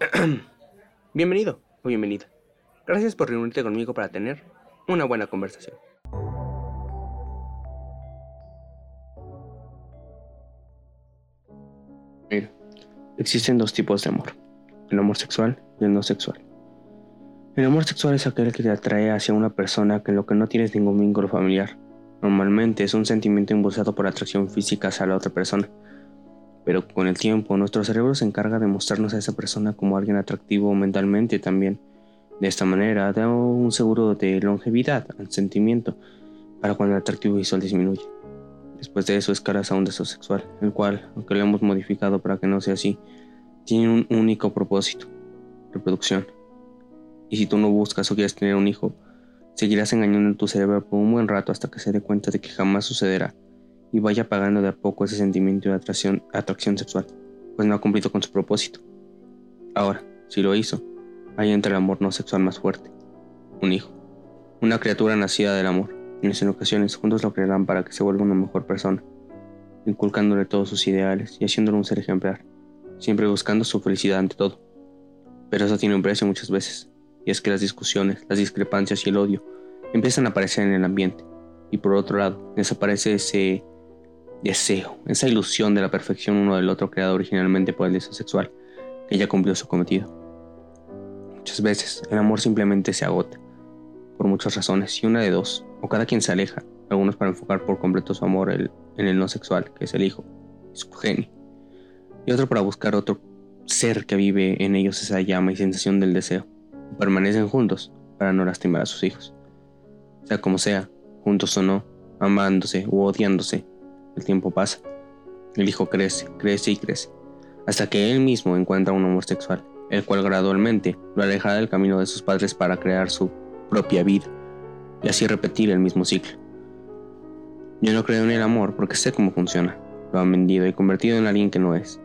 Bienvenido o bienvenida. Gracias por reunirte conmigo para tener una buena conversación. Mira, existen dos tipos de amor, el amor sexual y el no sexual. El amor sexual es aquel que te atrae hacia una persona que lo que no tienes ningún vínculo familiar. Normalmente es un sentimiento impulsado por atracción física hacia la otra persona. Pero con el tiempo, nuestro cerebro se encarga de mostrarnos a esa persona como alguien atractivo mentalmente también. De esta manera, da un seguro de longevidad al sentimiento para cuando el atractivo visual disminuye. Después de eso escalas a un deseo sexual, el cual, aunque lo hemos modificado para que no sea así, tiene un único propósito, reproducción. Y si tú no buscas o quieres tener un hijo, seguirás engañando en tu cerebro por un buen rato hasta que se dé cuenta de que jamás sucederá y vaya apagando de a poco ese sentimiento de atracción, sexual, pues no ha cumplido con su propósito. Ahora, si lo hizo, ahí entra el amor no sexual más fuerte, un hijo, una criatura nacida del amor, y en ocasiones juntos lo crearán para que se vuelva una mejor persona, inculcándole todos sus ideales y haciéndolo un ser ejemplar, siempre buscando su felicidad ante todo. Pero eso tiene un precio muchas veces, y es que las discusiones, las discrepancias y el odio empiezan a aparecer en el ambiente, y por otro lado, desaparece ese deseo, esa ilusión de la perfección uno del otro creado originalmente por el deseo sexual, que ya cumplió su cometido. Muchas veces el amor simplemente se agota, por muchas razones, y una de dos, o cada quien se aleja, algunos para enfocar por completo su amor en el no sexual, que es el hijo, su genio, y otro para buscar otro ser que vive en ellos esa llama y sensación del deseo permanecen juntos para no lastimar a sus hijos. Sea como sea, juntos o no, amándose u odiándose, el tiempo pasa. El hijo crece, crece y crece, hasta que él mismo encuentra un amor sexual, el cual gradualmente lo aleja del camino de sus padres para crear su propia vida y así repetir el mismo ciclo. Yo no creo en el amor porque sé cómo funciona. Lo han vendido y convertido en alguien que no es.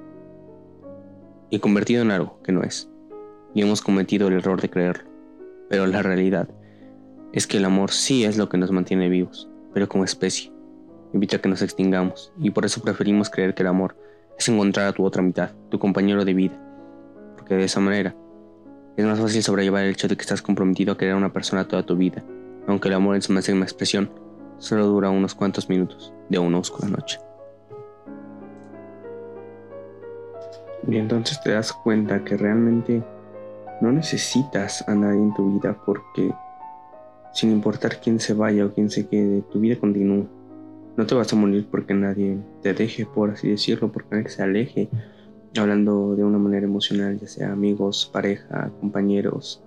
Y convertido en algo que no es y hemos cometido el error de creerlo. Pero la realidad es que el amor sí es lo que nos mantiene vivos, pero como especie. Evita que nos extingamos y por eso preferimos creer que el amor es encontrar a tu otra mitad, tu compañero de vida. Porque de esa manera es más fácil sobrellevar el hecho de que estás comprometido a querer a una persona toda tu vida, aunque el amor en su máxima expresión solo dura unos cuantos minutos de una oscura noche. Y entonces te das cuenta que realmente no necesitas a nadie en tu vida porque, sin importar quién se vaya o quién se quede, tu vida continúa. No te vas a morir porque nadie te deje, por así decirlo, porque nadie se aleje, hablando de una manera emocional, ya sea amigos, pareja, compañeros,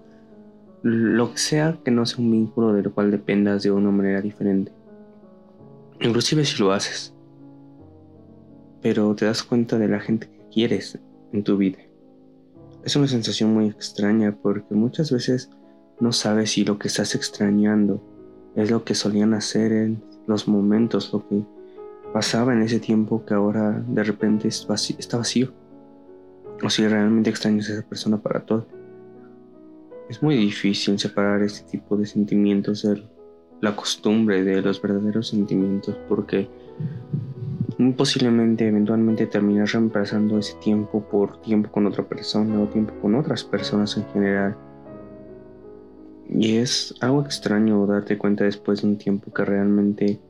lo que sea que no sea un vínculo del cual dependas de una manera diferente. Inclusive si lo haces. Pero te das cuenta de la gente que quieres en tu vida. Es una sensación muy extraña porque muchas veces no sabes si lo que estás extrañando es lo que solían hacer en los momentos, lo que pasaba en ese tiempo que ahora de repente está vacío. O si realmente extrañas a esa persona para todo. Es muy difícil separar este tipo de sentimientos de la costumbre de los verdaderos sentimientos porque muy posiblemente eventualmente terminas reemplazando ese tiempo por tiempo con otra persona o tiempo con otras personas en general. Y es algo extraño darte cuenta después de un tiempo que realmente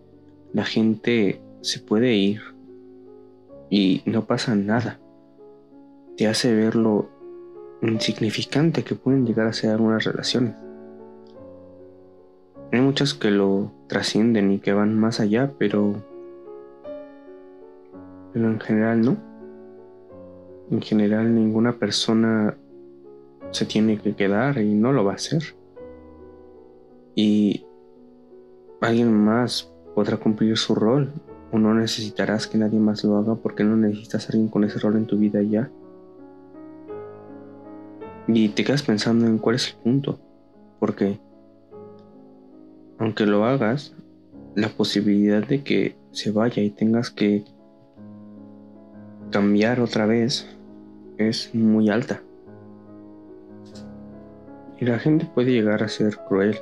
la gente se puede ir y no pasa nada. Te hace ver lo insignificante que pueden llegar a ser algunas relaciones. Hay muchas que lo trascienden y que van más allá, pero pero en general no. En general ninguna persona se tiene que quedar y no lo va a hacer. Y alguien más podrá cumplir su rol o no necesitarás que nadie más lo haga porque no necesitas a alguien con ese rol en tu vida ya. Y te quedas pensando en cuál es el punto. Porque aunque lo hagas, la posibilidad de que se vaya y tengas que cambiar otra vez es muy alta. Y la gente puede llegar a ser cruel.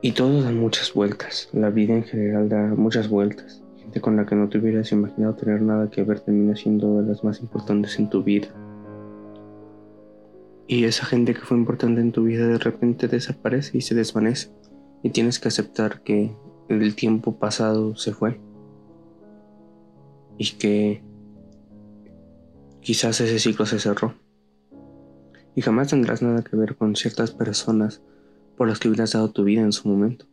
Y todo da muchas vueltas. La vida en general da muchas vueltas. Gente con la que no te hubieras imaginado tener nada que ver termina siendo de las más importantes en tu vida. Y esa gente que fue importante en tu vida de repente desaparece y se desvanece. Y tienes que aceptar que el tiempo pasado se fue. Y que quizás ese ciclo se cerró. Y jamás tendrás nada que ver con ciertas personas por las que hubieras dado tu vida en su momento.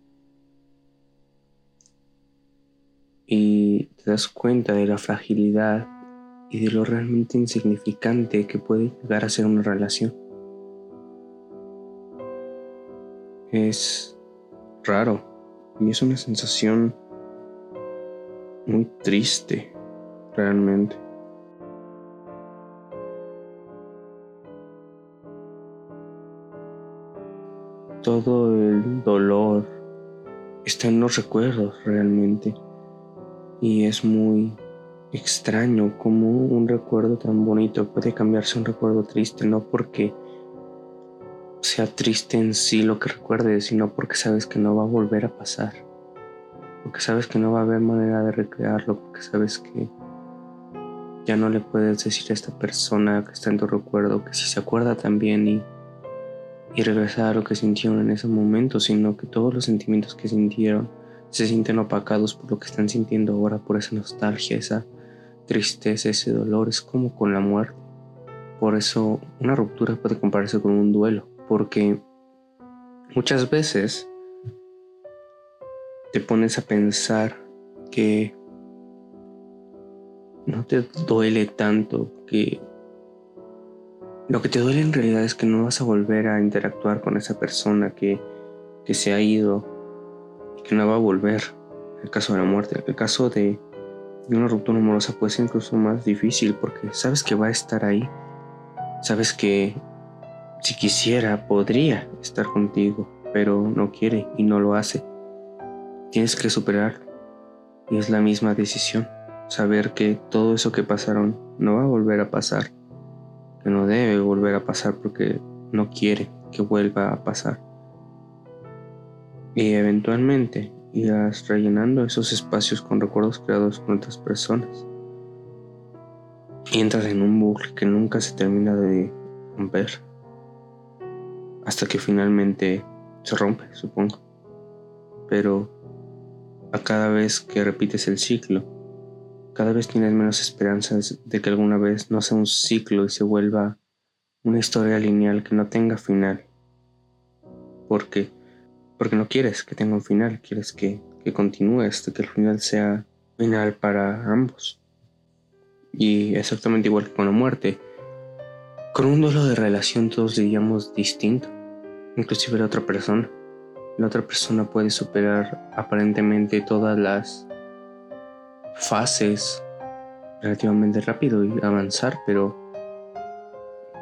Y te das cuenta de la fragilidad y de lo realmente insignificante que puede llegar a ser una relación. Es raro y es una sensación muy triste, realmente. Todo el dolor está en los recuerdos realmente. Y es muy extraño como un recuerdo tan bonito puede cambiarse un recuerdo triste, no porque sea triste en sí lo que recuerdes, sino porque sabes que no va a volver a pasar. Porque sabes que no va a haber manera de recrearlo, porque sabes que ya no le puedes decir a esta persona que está en tu recuerdo que si se acuerda también y, y regresar a lo que sintieron en ese momento, sino que todos los sentimientos que sintieron se sienten opacados por lo que están sintiendo ahora, por esa nostalgia, esa tristeza, ese dolor, es como con la muerte. Por eso una ruptura puede compararse con un duelo porque muchas veces te pones a pensar que no te duele tanto, que lo que te duele en realidad es que no vas a volver a interactuar con esa persona que, se ha ido que no va a volver. El caso de la muerte, el caso de, de una ruptura amorosa puede ser incluso más difícil porque sabes que va a estar ahí, sabes que si quisiera, podría estar contigo, pero no quiere y no lo hace. Tienes que superarlo. Y es la misma decisión. Saber que todo eso que pasaron no va a volver a pasar. Que no debe volver a pasar porque no quiere que vuelva a pasar. Y eventualmente irás rellenando esos espacios con recuerdos creados con otras personas. Y entras en un bucle que nunca se termina de romper hasta que finalmente se rompe, supongo. Pero a cada vez que repites el ciclo, cada vez tienes menos esperanzas de que alguna vez no sea un ciclo y se vuelva una historia lineal que no tenga final. Porque, porque no quieres que tenga un final, quieres que, que continúe hasta que el final sea final para ambos. Y exactamente igual que con la muerte, con un duelo de relación todos diríamos distinto inclusive la otra persona. La otra persona puede superar aparentemente todas las fases relativamente rápido y avanzar, pero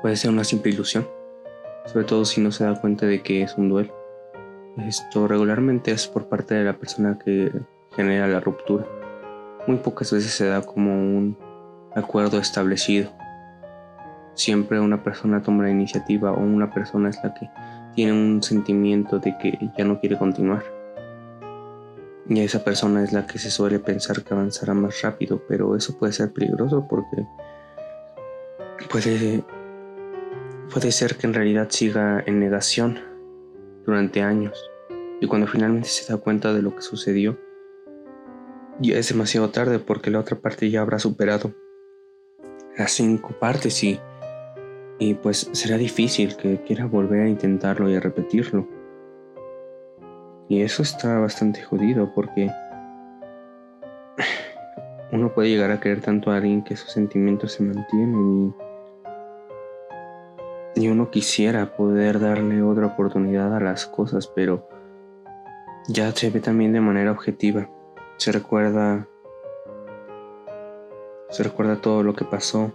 puede ser una simple ilusión, sobre todo si no se da cuenta de que es un duelo. Esto regularmente es por parte de la persona que genera la ruptura. Muy pocas veces se da como un acuerdo establecido. Siempre una persona toma la iniciativa o una persona es la que tiene un sentimiento de que ya no quiere continuar. Y esa persona es la que se suele pensar que avanzará más rápido, pero eso puede ser peligroso porque puede, puede ser que en realidad siga en negación durante años. Y cuando finalmente se da cuenta de lo que sucedió, ya es demasiado tarde porque la otra parte ya habrá superado las cinco partes y y pues será difícil que quiera volver a intentarlo y a repetirlo. Y eso está bastante jodido porque uno puede llegar a querer tanto a alguien que sus sentimientos se mantienen y, y uno quisiera poder darle otra oportunidad a las cosas, pero ya se ve también de manera objetiva. Se recuerda se recuerda todo lo que pasó,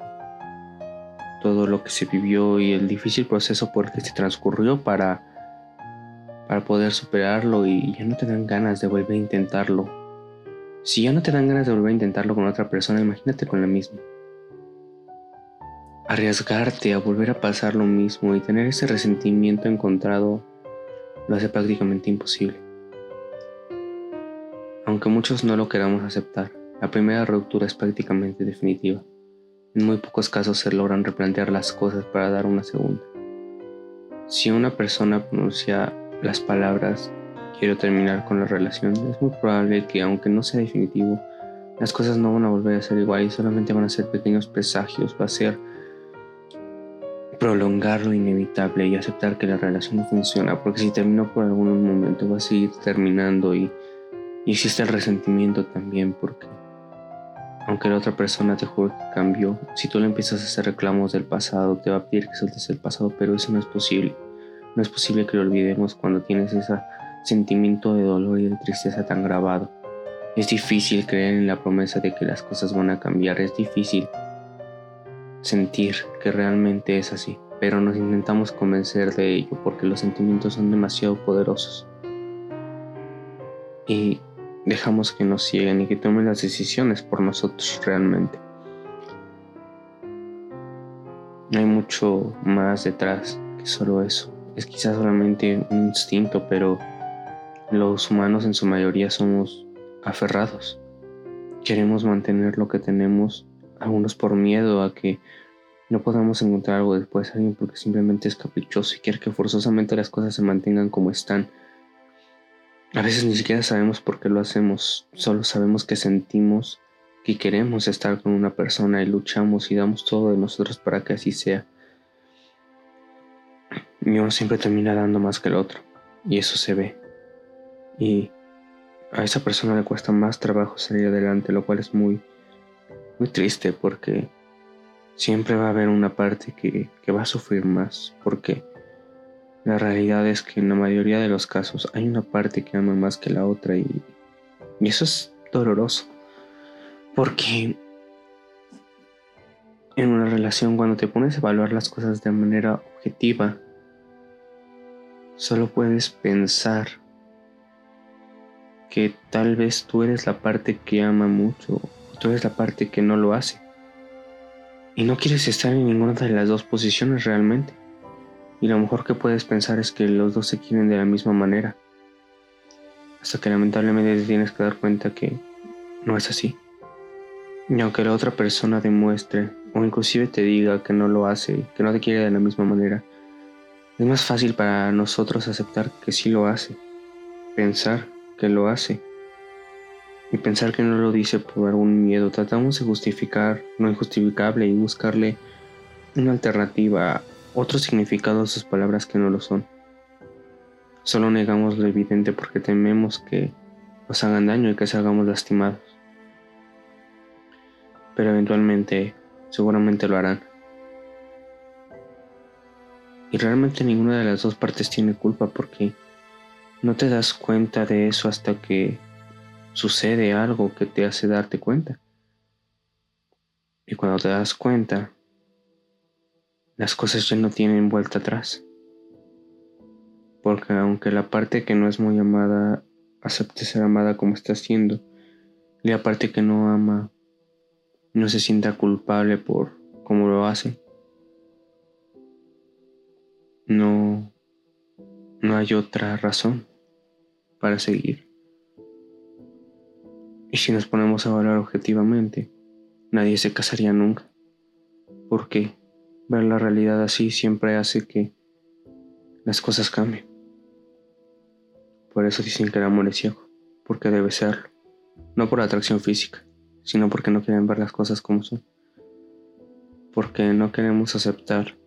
todo lo que se vivió y el difícil proceso por el que se transcurrió para, para poder superarlo y ya no te dan ganas de volver a intentarlo. Si ya no te dan ganas de volver a intentarlo con otra persona, imagínate con la misma. Arriesgarte a volver a pasar lo mismo y tener ese resentimiento encontrado lo hace prácticamente imposible. Aunque muchos no lo queramos aceptar, la primera ruptura es prácticamente definitiva. En muy pocos casos se logran replantear las cosas para dar una segunda. Si una persona pronuncia las palabras quiero terminar con la relación, es muy probable que aunque no sea definitivo, las cosas no van a volver a ser igual y solamente van a ser pequeños presagios, va a ser prolongar lo inevitable y aceptar que la relación no funciona, porque si terminó por algún momento va a seguir terminando y, y existe el resentimiento también, porque aunque la otra persona te jure que cambió, si tú le empiezas a hacer reclamos del pasado, te va a pedir que sueltes el pasado, pero eso no es posible. No es posible que lo olvidemos cuando tienes ese sentimiento de dolor y de tristeza tan grabado. Es difícil creer en la promesa de que las cosas van a cambiar, es difícil sentir que realmente es así, pero nos intentamos convencer de ello porque los sentimientos son demasiado poderosos. Y dejamos que nos cieguen y que tomen las decisiones por nosotros realmente. Hay mucho más detrás que solo eso. Es quizás solamente un instinto, pero los humanos en su mayoría somos aferrados. Queremos mantener lo que tenemos, algunos por miedo a que no podamos encontrar algo después de alguien porque simplemente es caprichoso y quiere que forzosamente las cosas se mantengan como están a veces ni siquiera sabemos por qué lo hacemos, solo sabemos que sentimos que queremos estar con una persona y luchamos y damos todo de nosotros para que así sea. Y uno siempre termina dando más que el otro, y eso se ve. Y a esa persona le cuesta más trabajo salir adelante, lo cual es muy, muy triste porque siempre va a haber una parte que, que va a sufrir más, porque la realidad es que en la mayoría de los casos hay una parte que ama más que la otra y, eso es doloroso. Porque en una relación cuando te pones a evaluar las cosas de manera objetiva, solo puedes pensar que tal vez tú eres la parte que ama mucho, o tú eres la parte que no lo hace. Y no quieres estar en ninguna de las dos posiciones realmente y lo mejor que puedes pensar es que los dos se quieren de la misma manera. Hasta que lamentablemente te tienes que dar cuenta que no es así. Y aunque la otra persona demuestre o inclusive te diga que no lo hace, que no te quiere de la misma manera, es más fácil para nosotros aceptar que sí lo hace, pensar que lo hace y pensar que no lo dice por algún miedo. Tratamos de justificar lo injustificable y buscarle una alternativa otro significado a sus palabras que no lo son. Solo negamos lo evidente porque tememos que nos hagan daño y que hagamos lastimados. Pero eventualmente, seguramente lo harán. Y realmente ninguna de las dos partes tiene culpa porque no te das cuenta de eso hasta que sucede algo que te hace darte cuenta. Y cuando te das cuenta, las cosas ya no tienen vuelta atrás. Porque aunque la parte que no es muy amada acepte ser amada como está siendo, y la parte que no ama no se sienta culpable por cómo lo hace, no, no hay otra razón para seguir. Y si nos ponemos a hablar objetivamente, nadie se casaría nunca. ¿Por qué? Ver la realidad así siempre hace que las cosas cambien. Por eso dicen que el amor es ciego, porque debe serlo. No por atracción física, sino porque no quieren ver las cosas como son. Porque no queremos aceptar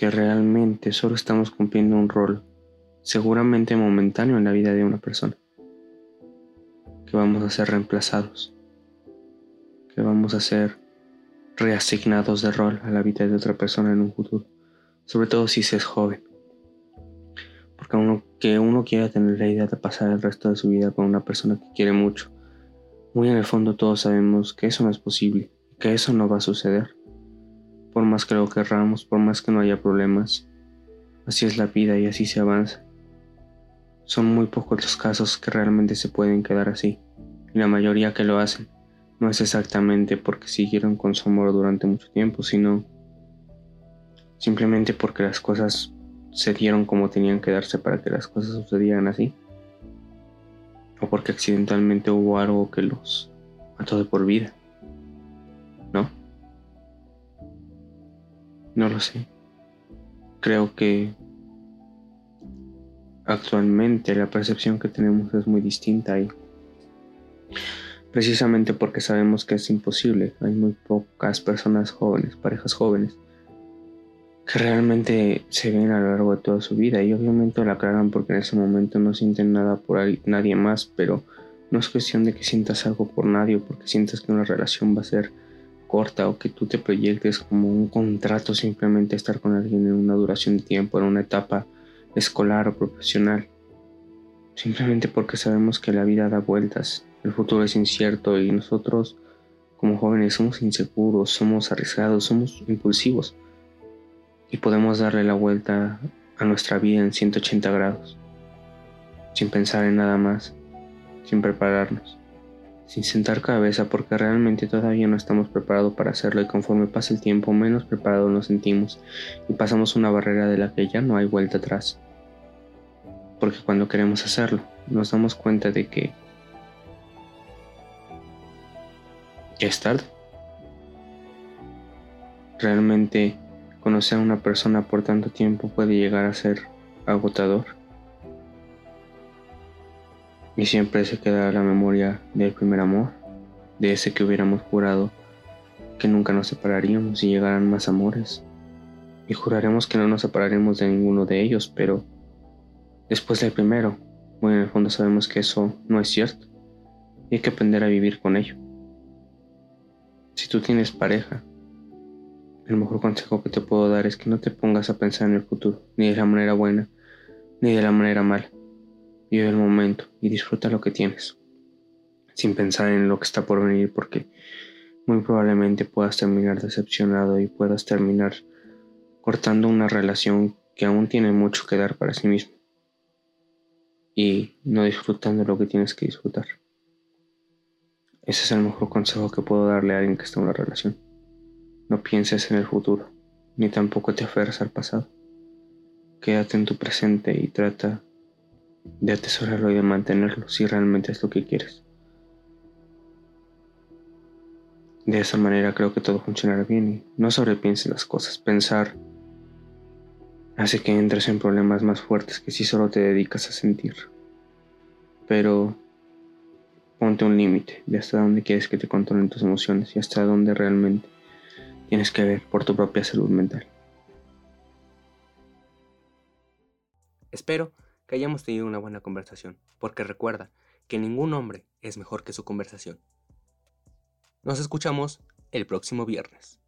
que realmente solo estamos cumpliendo un rol, seguramente momentáneo en la vida de una persona. Que vamos a ser reemplazados. Que vamos a ser reasignados de rol a la vida de otra persona en un futuro, sobre todo si se es joven. Porque uno, que uno quiera tener la idea de pasar el resto de su vida con una persona que quiere mucho, muy en el fondo todos sabemos que eso no es posible, que eso no va a suceder. Por más que lo querramos, por más que no haya problemas, así es la vida y así se avanza. Son muy pocos los casos que realmente se pueden quedar así, y la mayoría que lo hacen no es exactamente porque siguieron con su amor durante mucho tiempo, sino simplemente porque las cosas se dieron como tenían que darse para que las cosas sucedieran así. O porque accidentalmente hubo algo que los mató de por vida. ¿No? Lo sé. creo que actualmente la percepción que tenemos es muy distinta y precisamente porque sabemos que es imposible. Hay muy pocas personas jóvenes, parejas jóvenes, que realmente se ven a lo largo de toda su vida y obviamente la aclaran porque en ese momento no sienten nada por nadie más, pero no es cuestión de que sientas algo por nadie o porque sientas que una relación va a ser corta o que tú te proyectes como un contrato simplemente estar con alguien en una duración de tiempo, en una etapa escolar o profesional. Simplemente porque sabemos que la vida da vueltas, el futuro es incierto y nosotros como jóvenes somos inseguros, somos arriesgados, somos impulsivos y podemos darle la vuelta a nuestra vida en 180 grados, sin pensar en nada más, sin prepararnos, sin sentar cabeza porque realmente todavía no estamos preparados para hacerlo y conforme pasa el tiempo menos preparados nos sentimos y pasamos una barrera de la que ya no hay vuelta atrás. Porque cuando queremos hacerlo, nos damos cuenta de que ya es tarde. Realmente Conocer a una persona por tanto tiempo puede llegar a ser agotador. Y siempre se quedará la memoria del primer amor, de ese que hubiéramos jurado que nunca nos separaríamos y llegarán más amores. Y juraremos que no nos separaremos de ninguno de ellos, pero después del primero, bueno, en el fondo sabemos que eso no es cierto. Y hay que aprender a vivir con ello. Si tú tienes pareja, el mejor consejo que te puedo dar es que no te pongas a pensar en el futuro, ni de la manera buena, ni de la manera mala. Vive el momento y disfruta lo que tienes, sin pensar en lo que está por venir, porque muy probablemente puedas terminar decepcionado y puedas terminar cortando una relación que aún tiene mucho que dar para sí mismo y no disfrutando lo que tienes que disfrutar. Ese es el mejor consejo que puedo darle a alguien que está en una relación. No pienses en el futuro, ni tampoco te aferres al pasado. Quédate en tu presente y trata de atesorarlo y de mantenerlo si realmente es lo que quieres. De esa manera creo que todo funcionará bien y no sobrepienses las cosas. Pensar hace que entres en problemas más fuertes que si solo te dedicas a sentir. Pero ponte un límite de hasta dónde quieres que te controlen tus emociones y hasta dónde realmente tienes que ver por tu propia salud mental. Espero que hayamos tenido una buena conversación, porque recuerda que ningún hombre es mejor que su conversación. Nos escuchamos el próximo viernes.